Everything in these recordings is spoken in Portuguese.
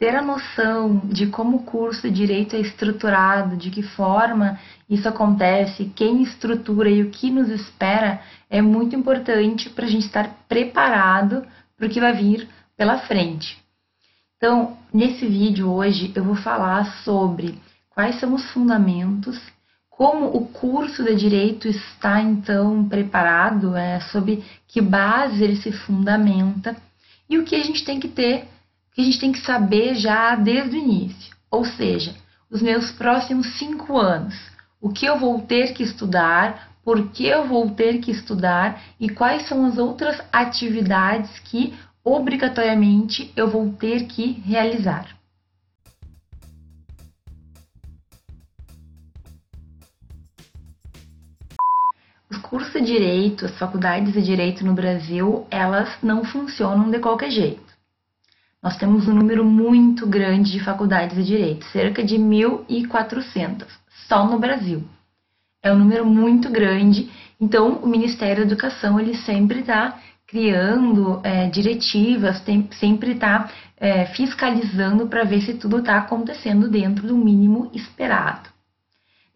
ter a noção de como o curso de direito é estruturado, de que forma isso acontece, quem estrutura e o que nos espera é muito importante para a gente estar preparado para o que vai vir pela frente. Então, nesse vídeo hoje eu vou falar sobre quais são os fundamentos, como o curso de direito está então preparado, é, sobre que base ele se fundamenta e o que a gente tem que ter que a gente tem que saber já desde o início. Ou seja, os meus próximos cinco anos, o que eu vou ter que estudar, por que eu vou ter que estudar e quais são as outras atividades que obrigatoriamente eu vou ter que realizar. Os cursos de direito, as faculdades de direito no Brasil, elas não funcionam de qualquer jeito. Nós temos um número muito grande de faculdades de direito, cerca de 1.400, só no Brasil. É um número muito grande, então o Ministério da Educação ele sempre está criando é, diretivas, tem, sempre está é, fiscalizando para ver se tudo está acontecendo dentro do mínimo esperado.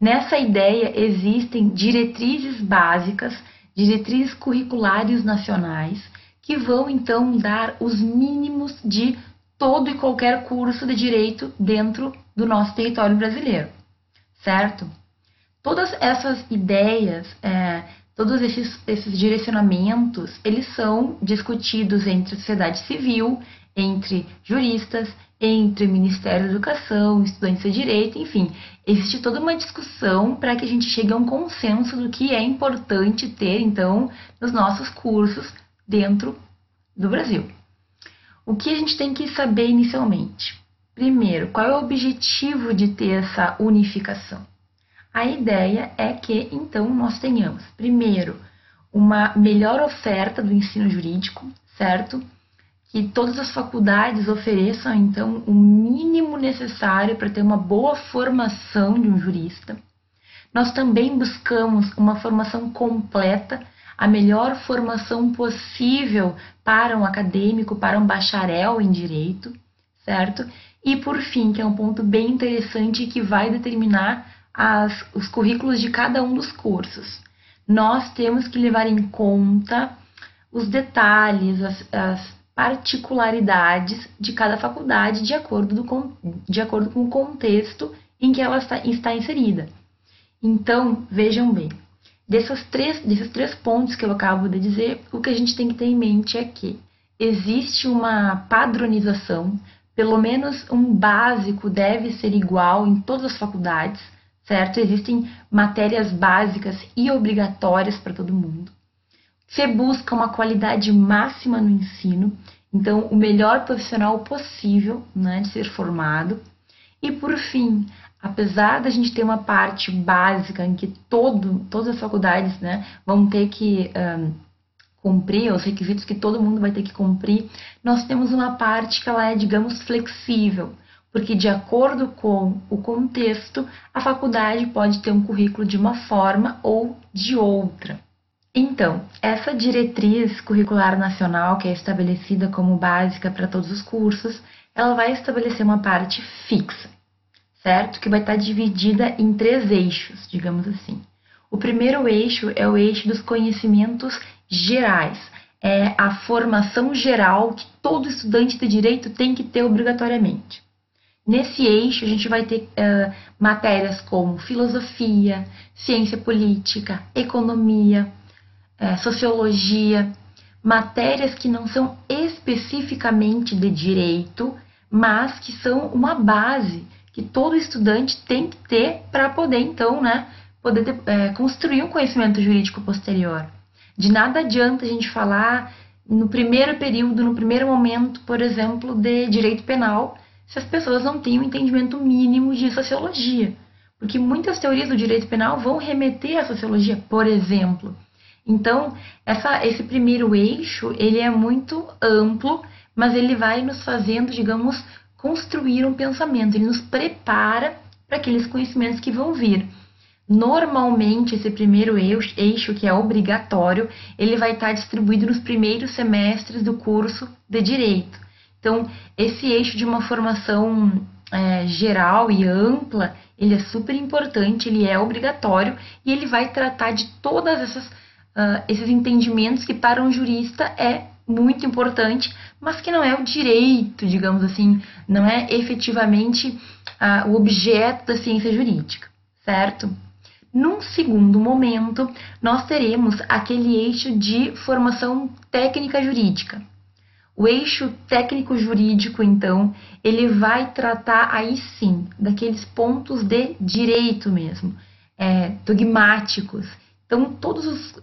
Nessa ideia existem diretrizes básicas, diretrizes curriculares nacionais, que vão então dar os mínimos de todo e qualquer curso de direito dentro do nosso território brasileiro, certo? Todas essas ideias, é, todos esses, esses direcionamentos, eles são discutidos entre a sociedade civil, entre juristas, entre Ministério da Educação, estudantes de direito, enfim, existe toda uma discussão para que a gente chegue a um consenso do que é importante ter, então, nos nossos cursos dentro do Brasil. O que a gente tem que saber inicialmente? Primeiro, qual é o objetivo de ter essa unificação? A ideia é que então nós tenhamos, primeiro, uma melhor oferta do ensino jurídico, certo? Que todas as faculdades ofereçam então o mínimo necessário para ter uma boa formação de um jurista. Nós também buscamos uma formação completa a melhor formação possível para um acadêmico, para um bacharel em direito, certo? E por fim, que é um ponto bem interessante que vai determinar as, os currículos de cada um dos cursos. Nós temos que levar em conta os detalhes, as, as particularidades de cada faculdade de acordo, do, de acordo com o contexto em que ela está, está inserida. Então, vejam bem, Dessas três, desses três pontos que eu acabo de dizer, o que a gente tem que ter em mente é que existe uma padronização, pelo menos um básico deve ser igual em todas as faculdades, certo? Existem matérias básicas e obrigatórias para todo mundo. Você busca uma qualidade máxima no ensino, então o melhor profissional possível né, de ser formado. E por fim, apesar da gente ter uma parte básica em que todo, todas as faculdades né, vão ter que um, cumprir, os requisitos que todo mundo vai ter que cumprir, nós temos uma parte que ela é, digamos, flexível, porque de acordo com o contexto, a faculdade pode ter um currículo de uma forma ou de outra. Então, essa diretriz curricular nacional, que é estabelecida como básica para todos os cursos, ela vai estabelecer uma parte fixa certo? Que vai estar dividida em três eixos, digamos assim. O primeiro eixo é o eixo dos conhecimentos gerais, é a formação geral que todo estudante de direito tem que ter obrigatoriamente. Nesse eixo, a gente vai ter uh, matérias como filosofia, ciência política, economia, uh, sociologia, matérias que não são especificamente de direito, mas que são uma base que todo estudante tem que ter para poder, então, né, poder é, construir um conhecimento jurídico posterior. De nada adianta a gente falar no primeiro período, no primeiro momento, por exemplo, de direito penal, se as pessoas não têm um entendimento mínimo de sociologia. Porque muitas teorias do direito penal vão remeter à sociologia, por exemplo. Então, essa, esse primeiro eixo, ele é muito amplo, mas ele vai nos fazendo, digamos, construir um pensamento, ele nos prepara para aqueles conhecimentos que vão vir. Normalmente, esse primeiro eixo, que é obrigatório, ele vai estar distribuído nos primeiros semestres do curso de Direito. Então, esse eixo de uma formação é, geral e ampla, ele é super importante, ele é obrigatório e ele vai tratar de todas uh, esses entendimentos que para um jurista é muito importante, mas que não é o direito, digamos assim, não é efetivamente uh, o objeto da ciência jurídica, certo? Num segundo momento, nós teremos aquele eixo de formação técnica jurídica. O eixo técnico jurídico, então, ele vai tratar aí sim daqueles pontos de direito mesmo, é, dogmáticos. Então, todas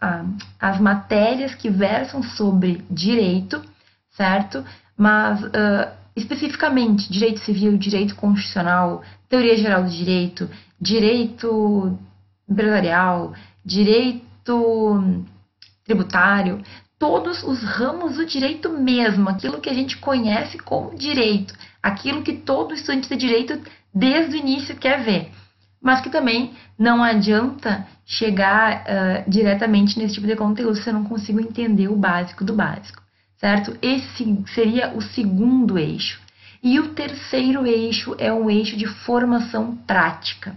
ah, as matérias que versam sobre direito, certo? Mas uh, especificamente direito civil, direito constitucional, teoria geral do direito, direito empresarial, direito tributário, todos os ramos do direito mesmo, aquilo que a gente conhece como direito, aquilo que todo estudante de direito desde o início quer ver, mas que também não adianta chegar uh, diretamente nesse tipo de conteúdo se eu não consigo entender o básico do básico, certo? Esse seria o segundo eixo. E o terceiro eixo é um eixo de formação prática.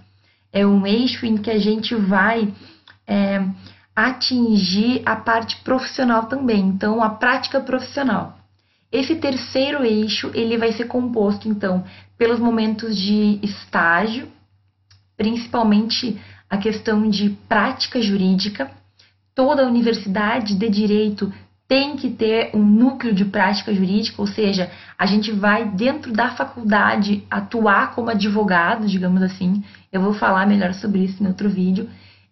É um eixo em que a gente vai é, atingir a parte profissional também, então a prática profissional. Esse terceiro eixo ele vai ser composto então pelos momentos de estágio, principalmente a questão de prática jurídica. Toda universidade de direito tem que ter um núcleo de prática jurídica, ou seja, a gente vai dentro da faculdade atuar como advogado, digamos assim. Eu vou falar melhor sobre isso em outro vídeo.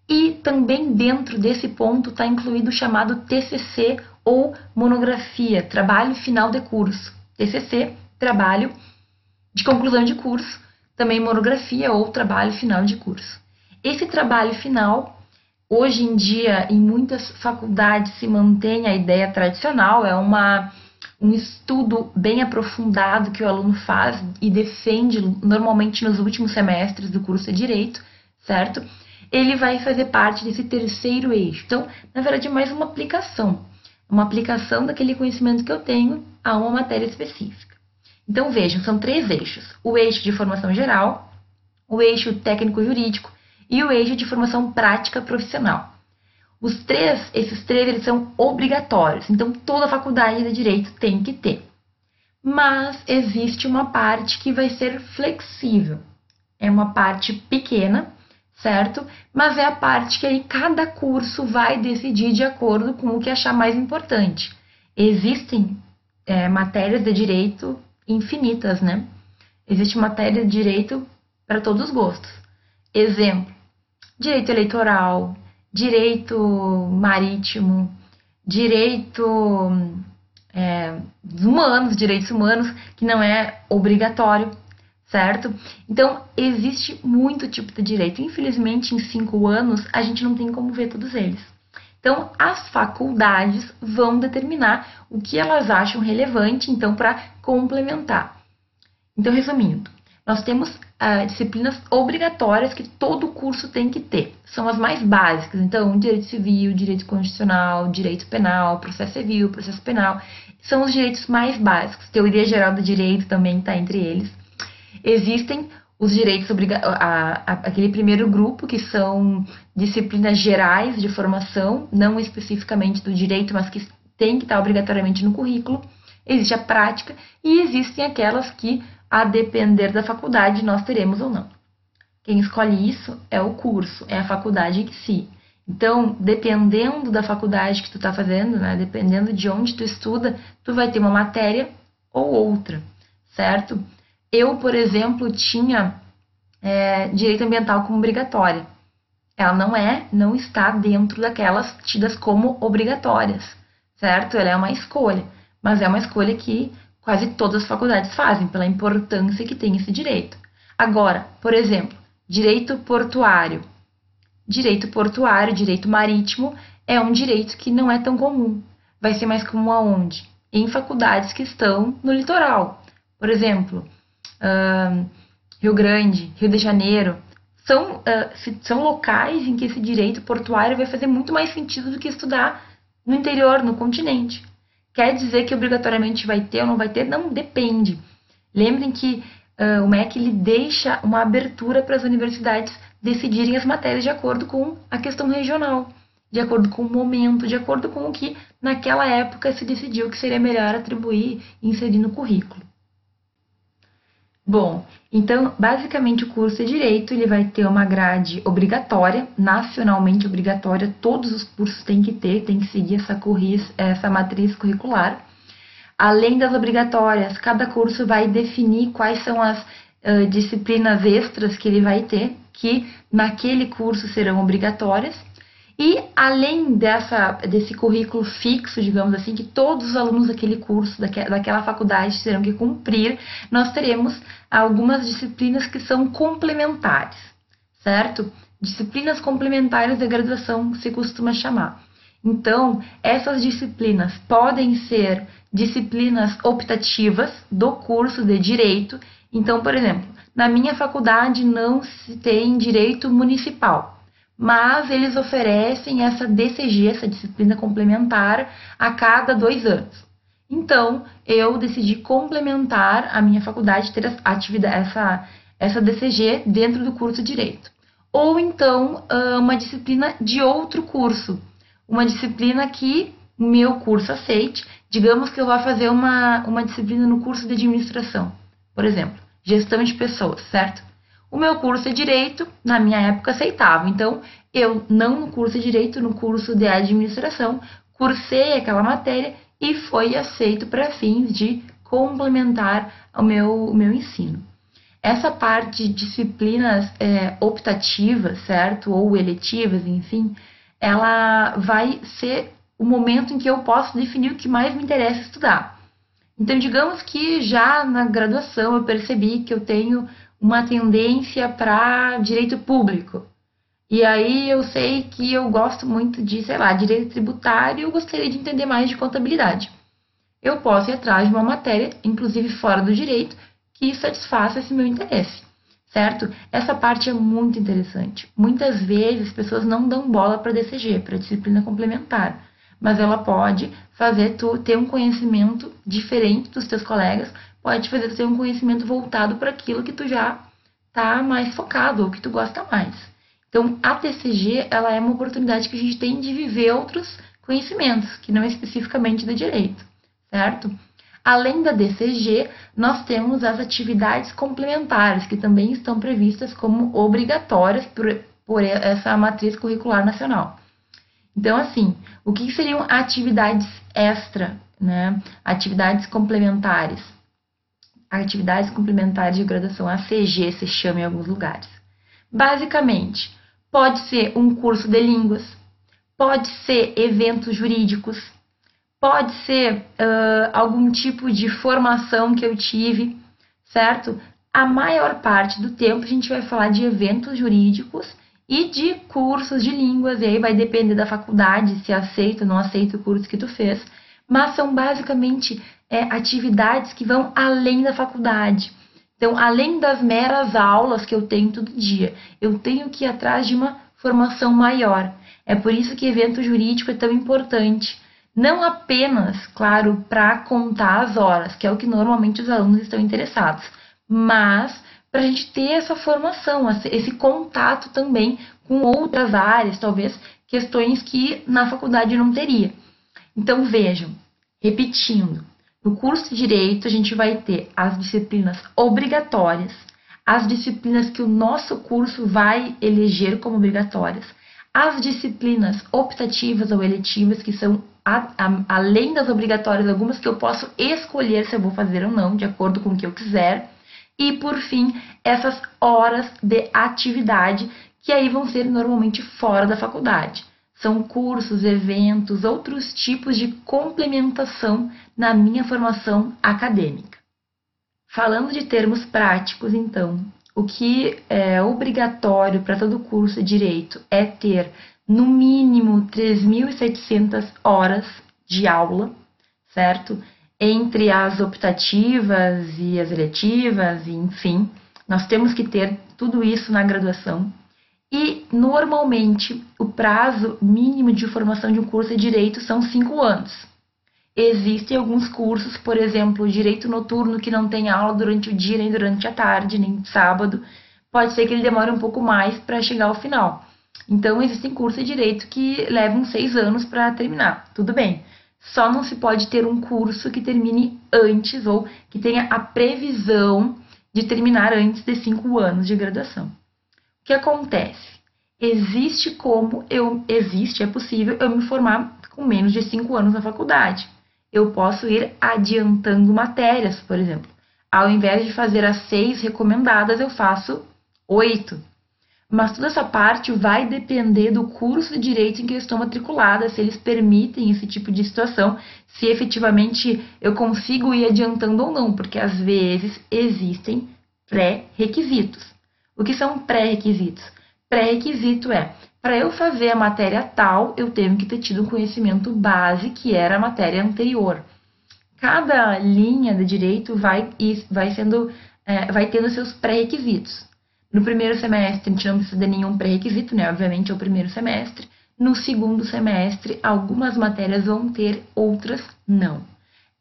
E também dentro desse ponto está incluído o chamado TCC ou monografia, trabalho final de curso. TCC, trabalho de conclusão de curso, também monografia ou trabalho final de curso. Esse trabalho final Hoje em dia, em muitas faculdades se mantém a ideia tradicional, é uma, um estudo bem aprofundado que o aluno faz e defende normalmente nos últimos semestres do curso de Direito, certo? Ele vai fazer parte desse terceiro eixo. Então, na verdade, é mais uma aplicação, uma aplicação daquele conhecimento que eu tenho a uma matéria específica. Então, vejam, são três eixos: o eixo de formação geral, o eixo técnico-jurídico e o eixo de formação prática profissional. Os três, esses três, eles são obrigatórios, então toda faculdade de direito tem que ter. Mas existe uma parte que vai ser flexível. É uma parte pequena, certo? Mas é a parte que aí cada curso vai decidir de acordo com o que achar mais importante. Existem é, matérias de direito infinitas, né? Existe matéria de direito para todos os gostos. Exemplo: direito eleitoral, direito marítimo, direito é, humanos, direitos humanos, que não é obrigatório, certo? Então, existe muito tipo de direito. Infelizmente, em cinco anos, a gente não tem como ver todos eles. Então, as faculdades vão determinar o que elas acham relevante, então, para complementar. Então, resumindo, nós temos uh, disciplinas obrigatórias que todo curso tem que ter. São as mais básicas. Então, direito civil, direito constitucional, direito penal, processo civil, processo penal. São os direitos mais básicos. Teoria geral do direito também está entre eles. Existem os direitos obrigatórios, aquele primeiro grupo, que são disciplinas gerais de formação, não especificamente do direito, mas que tem que estar obrigatoriamente no currículo. Existe a prática e existem aquelas que a depender da faculdade, nós teremos ou não. Quem escolhe isso é o curso, é a faculdade em si. Então, dependendo da faculdade que tu está fazendo, né, dependendo de onde tu estuda, tu vai ter uma matéria ou outra, certo? Eu, por exemplo, tinha é, direito ambiental como obrigatória. Ela não é, não está dentro daquelas tidas como obrigatórias, certo? Ela é uma escolha, mas é uma escolha que quase todas as faculdades fazem, pela importância que tem esse direito. Agora, por exemplo, direito portuário. Direito portuário, direito marítimo, é um direito que não é tão comum. Vai ser mais comum aonde? Em faculdades que estão no litoral. Por exemplo, uh, Rio Grande, Rio de Janeiro. São, uh, são locais em que esse direito portuário vai fazer muito mais sentido do que estudar no interior, no continente. Quer dizer que obrigatoriamente vai ter ou não vai ter? Não, depende. Lembrem que uh, o MEC ele deixa uma abertura para as universidades decidirem as matérias de acordo com a questão regional, de acordo com o momento, de acordo com o que naquela época se decidiu que seria melhor atribuir e inserir no currículo. Bom, então, basicamente o curso de Direito ele vai ter uma grade obrigatória, nacionalmente obrigatória, todos os cursos têm que ter, tem que seguir essa, curris, essa matriz curricular. Além das obrigatórias, cada curso vai definir quais são as uh, disciplinas extras que ele vai ter, que naquele curso serão obrigatórias. E além dessa, desse currículo fixo, digamos assim, que todos os alunos daquele curso, daquela faculdade terão que cumprir, nós teremos algumas disciplinas que são complementares, certo? Disciplinas complementares da graduação se costuma chamar. Então, essas disciplinas podem ser disciplinas optativas do curso de direito. Então, por exemplo, na minha faculdade não se tem direito municipal mas eles oferecem essa DCG, essa disciplina complementar, a cada dois anos. Então, eu decidi complementar a minha faculdade, ter essa, essa DCG dentro do curso de Direito. Ou então, uma disciplina de outro curso, uma disciplina que o meu curso aceite. Digamos que eu vá fazer uma, uma disciplina no curso de administração, por exemplo, gestão de pessoas, certo? O meu curso é direito, na minha época aceitava. Então, eu não no curso de direito, no curso de administração, cursei aquela matéria e foi aceito para fins de complementar o meu, o meu ensino. Essa parte de disciplinas é, optativas, certo? Ou eletivas, enfim, ela vai ser o momento em que eu posso definir o que mais me interessa estudar. Então, digamos que já na graduação eu percebi que eu tenho uma tendência para direito público. E aí eu sei que eu gosto muito de, sei lá, direito tributário e eu gostaria de entender mais de contabilidade. Eu posso ir atrás de uma matéria, inclusive fora do direito, que satisfaça esse meu interesse, certo? Essa parte é muito interessante. Muitas vezes as pessoas não dão bola para DCG, para disciplina complementar, mas ela pode fazer tu ter um conhecimento diferente dos teus colegas pode fazer ter um conhecimento voltado para aquilo que tu já tá mais focado ou que tu gosta mais. Então, a TCG, ela é uma oportunidade que a gente tem de viver outros conhecimentos, que não é especificamente do direito, certo? Além da DCG, nós temos as atividades complementares, que também estão previstas como obrigatórias por, por essa matriz curricular nacional. Então, assim, o que seriam atividades extra, né? Atividades complementares? Atividades complementares de graduação, ACG se chama em alguns lugares. Basicamente, pode ser um curso de línguas, pode ser eventos jurídicos, pode ser uh, algum tipo de formação que eu tive, certo? A maior parte do tempo a gente vai falar de eventos jurídicos e de cursos de línguas, e aí vai depender da faculdade se aceita ou não aceita o curso que tu fez, mas são basicamente é, atividades que vão além da faculdade. Então, além das meras aulas que eu tenho todo dia, eu tenho que ir atrás de uma formação maior. É por isso que evento jurídico é tão importante. Não apenas, claro, para contar as horas, que é o que normalmente os alunos estão interessados, mas para a gente ter essa formação, esse contato também com outras áreas, talvez questões que na faculdade não teria. Então vejam, repetindo, no curso de Direito, a gente vai ter as disciplinas obrigatórias, as disciplinas que o nosso curso vai eleger como obrigatórias, as disciplinas optativas ou eletivas, que são a, a, além das obrigatórias, algumas que eu posso escolher se eu vou fazer ou não, de acordo com o que eu quiser. E, por fim, essas horas de atividade, que aí vão ser normalmente fora da faculdade. São cursos, eventos, outros tipos de complementação na minha formação acadêmica. Falando de termos práticos, então, o que é obrigatório para todo curso de direito é ter no mínimo 3.700 horas de aula, certo? Entre as optativas e as eletivas, enfim, nós temos que ter tudo isso na graduação. E, normalmente, o prazo mínimo de formação de um curso de direito são cinco anos. Existem alguns cursos, por exemplo, direito noturno, que não tem aula durante o dia, nem durante a tarde, nem sábado. Pode ser que ele demore um pouco mais para chegar ao final. Então, existem cursos de direito que levam seis anos para terminar. Tudo bem. Só não se pode ter um curso que termine antes ou que tenha a previsão de terminar antes de cinco anos de graduação. Que acontece? Existe como eu existe, é possível eu me formar com menos de cinco anos na faculdade. Eu posso ir adiantando matérias, por exemplo. Ao invés de fazer as seis recomendadas, eu faço oito. Mas toda essa parte vai depender do curso de direito em que eu estou matriculada, se eles permitem esse tipo de situação, se efetivamente eu consigo ir adiantando ou não, porque às vezes existem pré-requisitos. O que são pré-requisitos? Pré-requisito é, para eu fazer a matéria tal, eu tenho que ter tido um conhecimento base que era a matéria anterior. Cada linha de direito vai, vai sendo, é, vai tendo seus pré-requisitos. No primeiro semestre, a gente não precisa de nenhum pré-requisito, né? Obviamente é o primeiro semestre. No segundo semestre, algumas matérias vão ter, outras não.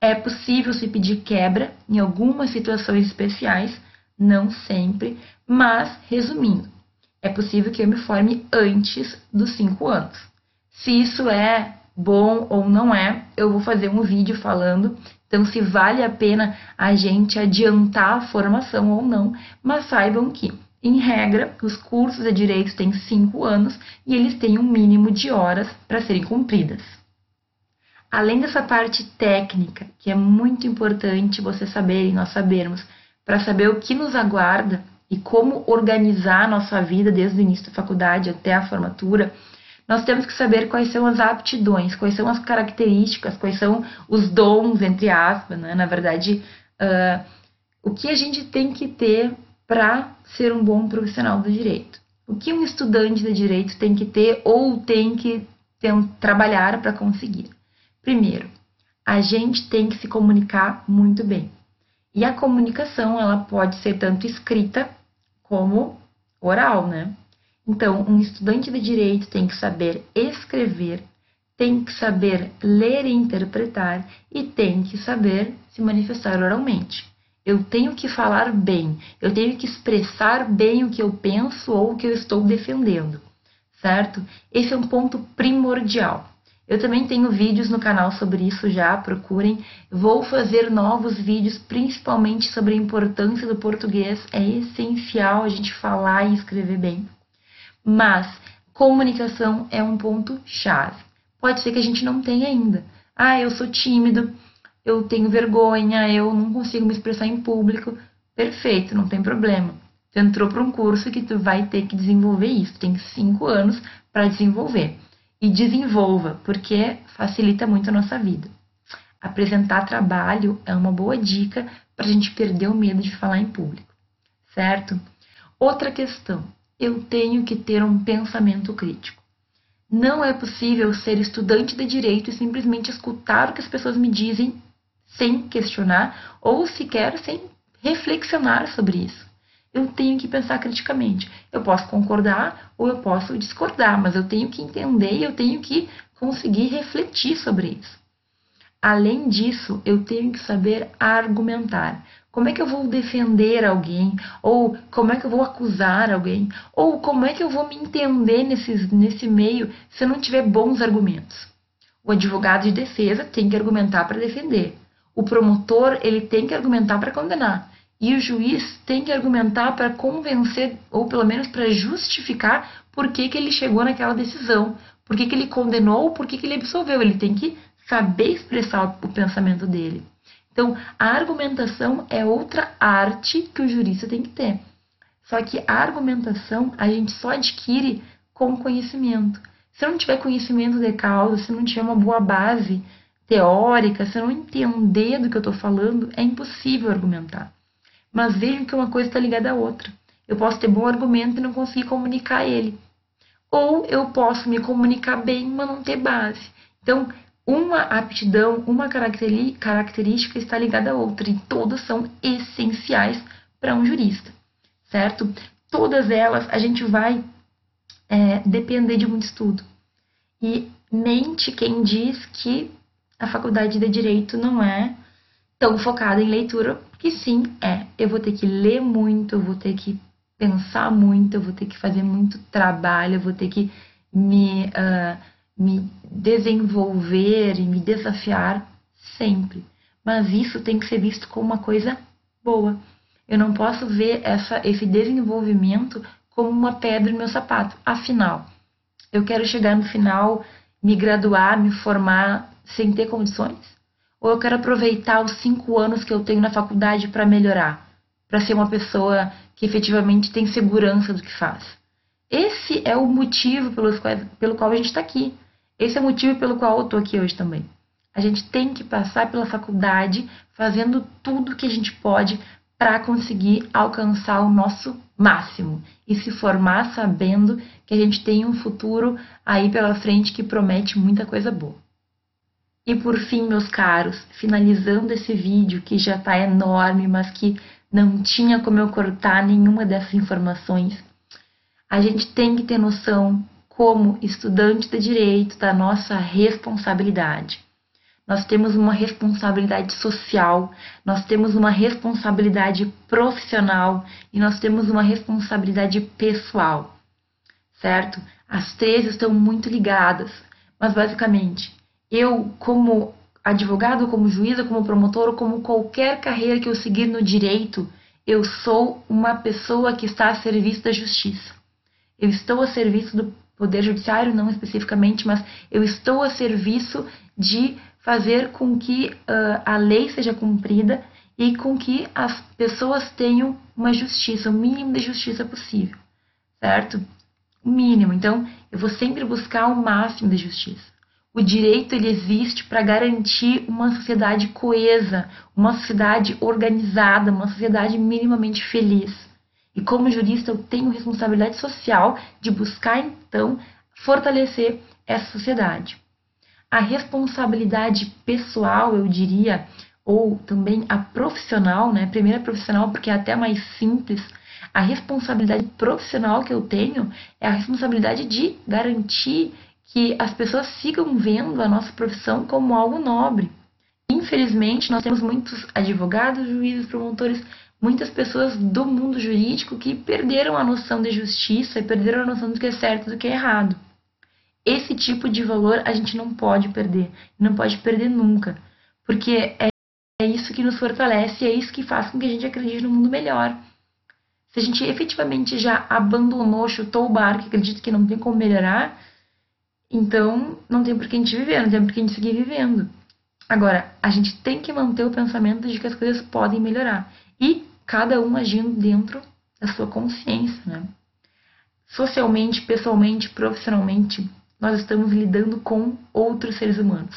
É possível se pedir quebra em algumas situações especiais, não sempre, mas resumindo, é possível que eu me forme antes dos cinco anos. Se isso é bom ou não é, eu vou fazer um vídeo falando. Então, se vale a pena a gente adiantar a formação ou não, mas saibam que em regra, os cursos de direito têm cinco anos e eles têm um mínimo de horas para serem cumpridas. Além dessa parte técnica, que é muito importante você saber e nós sabermos, para saber o que nos aguarda e como organizar a nossa vida desde o início da faculdade até a formatura, nós temos que saber quais são as aptidões, quais são as características, quais são os dons, entre aspas, né? na verdade, uh, o que a gente tem que ter para ser um bom profissional do direito. O que um estudante de direito tem que ter ou tem que ter, trabalhar para conseguir? Primeiro, a gente tem que se comunicar muito bem. E a comunicação, ela pode ser tanto escrita como oral, né? Então, um estudante de direito tem que saber escrever, tem que saber ler e interpretar e tem que saber se manifestar oralmente. Eu tenho que falar bem, eu tenho que expressar bem o que eu penso ou o que eu estou defendendo, certo? Esse é um ponto primordial. Eu também tenho vídeos no canal sobre isso já, procurem. Vou fazer novos vídeos, principalmente sobre a importância do português. É essencial a gente falar e escrever bem. Mas comunicação é um ponto chave. Pode ser que a gente não tenha ainda. Ah, eu sou tímido, eu tenho vergonha, eu não consigo me expressar em público. Perfeito, não tem problema. Tu entrou para um curso que tu vai ter que desenvolver isso. Tem cinco anos para desenvolver. E desenvolva, porque facilita muito a nossa vida. Apresentar trabalho é uma boa dica para a gente perder o medo de falar em público, certo? Outra questão, eu tenho que ter um pensamento crítico. Não é possível ser estudante de direito e simplesmente escutar o que as pessoas me dizem sem questionar ou sequer sem reflexionar sobre isso. Eu tenho que pensar criticamente. Eu posso concordar ou eu posso discordar, mas eu tenho que entender e eu tenho que conseguir refletir sobre isso. Além disso, eu tenho que saber argumentar. Como é que eu vou defender alguém? Ou como é que eu vou acusar alguém? Ou como é que eu vou me entender nesse, nesse meio se eu não tiver bons argumentos? O advogado de defesa tem que argumentar para defender. O promotor ele tem que argumentar para condenar. E o juiz tem que argumentar para convencer, ou pelo menos para justificar por que, que ele chegou naquela decisão, por que, que ele condenou, por que, que ele absolveu. Ele tem que saber expressar o pensamento dele. Então, a argumentação é outra arte que o jurista tem que ter. Só que a argumentação a gente só adquire com conhecimento. Se não tiver conhecimento de causa, se não tiver uma boa base teórica, se não entender do que eu estou falando, é impossível argumentar. Mas vejam que uma coisa está ligada à outra. Eu posso ter bom argumento e não conseguir comunicar ele. Ou eu posso me comunicar bem, mas não ter base. Então, uma aptidão, uma característica está ligada à outra e todas são essenciais para um jurista, certo? Todas elas a gente vai é, depender de muito estudo. E mente quem diz que a faculdade de direito não é tão focada em leitura, que sim, é. Eu vou ter que ler muito, eu vou ter que pensar muito, eu vou ter que fazer muito trabalho, eu vou ter que me, uh, me desenvolver e me desafiar sempre. Mas isso tem que ser visto como uma coisa boa. Eu não posso ver essa, esse desenvolvimento como uma pedra no meu sapato. Afinal, eu quero chegar no final, me graduar, me formar sem ter condições? Ou eu quero aproveitar os cinco anos que eu tenho na faculdade para melhorar, para ser uma pessoa que efetivamente tem segurança do que faz? Esse é o motivo pelo qual, pelo qual a gente está aqui. Esse é o motivo pelo qual eu estou aqui hoje também. A gente tem que passar pela faculdade fazendo tudo que a gente pode para conseguir alcançar o nosso máximo e se formar sabendo que a gente tem um futuro aí pela frente que promete muita coisa boa. E por fim, meus caros, finalizando esse vídeo que já está enorme, mas que não tinha como eu cortar nenhuma dessas informações, a gente tem que ter noção, como estudante de direito, da nossa responsabilidade. Nós temos uma responsabilidade social, nós temos uma responsabilidade profissional e nós temos uma responsabilidade pessoal, certo? As três estão muito ligadas, mas basicamente eu, como advogado, como juíza, como promotor, ou como qualquer carreira que eu seguir no direito, eu sou uma pessoa que está a serviço da justiça. Eu estou a serviço do Poder Judiciário, não especificamente, mas eu estou a serviço de fazer com que uh, a lei seja cumprida e com que as pessoas tenham uma justiça, o mínimo de justiça possível, certo? O mínimo. Então, eu vou sempre buscar o máximo de justiça. O direito ele existe para garantir uma sociedade coesa, uma sociedade organizada, uma sociedade minimamente feliz. E como jurista, eu tenho responsabilidade social de buscar então fortalecer essa sociedade. A responsabilidade pessoal, eu diria, ou também a profissional, né? Primeira profissional, porque é até mais simples. A responsabilidade profissional que eu tenho é a responsabilidade de garantir que as pessoas sigam vendo a nossa profissão como algo nobre. Infelizmente, nós temos muitos advogados, juízes, promotores, muitas pessoas do mundo jurídico que perderam a noção de justiça e perderam a noção do que é certo e do que é errado. Esse tipo de valor a gente não pode perder, não pode perder nunca, porque é, é isso que nos fortalece, é isso que faz com que a gente acredite no mundo melhor. Se a gente efetivamente já abandonou, chutou o barco acredita que não tem como melhorar, então, não tem por que a gente viver, não tem por que a gente seguir vivendo. Agora, a gente tem que manter o pensamento de que as coisas podem melhorar. E cada um agindo dentro da sua consciência, né? Socialmente, pessoalmente, profissionalmente, nós estamos lidando com outros seres humanos,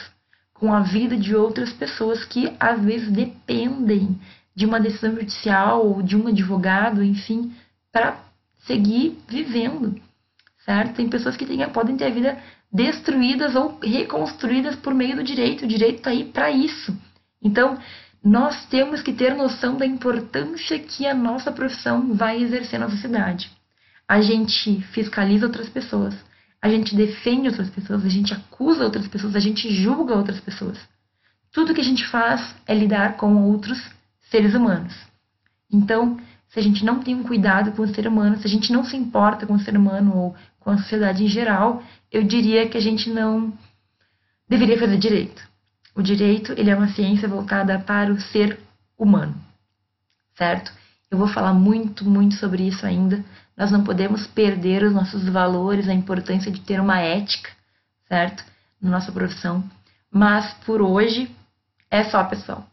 com a vida de outras pessoas que às vezes dependem de uma decisão judicial ou de um advogado, enfim, para seguir vivendo, certo? Tem pessoas que têm, podem ter a vida destruídas ou reconstruídas por meio do direito. O direito está aí para isso. Então, nós temos que ter noção da importância que a nossa profissão vai exercer na sociedade. A gente fiscaliza outras pessoas, a gente defende outras pessoas, a gente acusa outras pessoas, a gente julga outras pessoas. Tudo que a gente faz é lidar com outros seres humanos. Então, se a gente não tem um cuidado com o ser humano, se a gente não se importa com o ser humano ou com a sociedade em geral, eu diria que a gente não deveria fazer direito. O direito, ele é uma ciência voltada para o ser humano, certo? Eu vou falar muito, muito sobre isso ainda. Nós não podemos perder os nossos valores, a importância de ter uma ética, certo? Na nossa profissão. Mas por hoje é só, pessoal.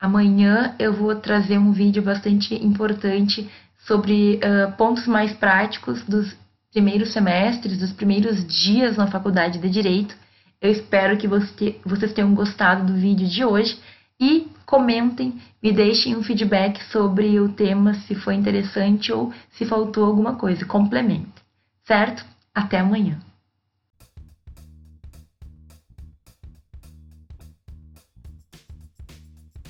Amanhã eu vou trazer um vídeo bastante importante sobre uh, pontos mais práticos dos primeiros semestres, dos primeiros dias na faculdade de Direito. Eu espero que você, vocês tenham gostado do vídeo de hoje e comentem, me deixem um feedback sobre o tema, se foi interessante ou se faltou alguma coisa. Complemente, certo? Até amanhã.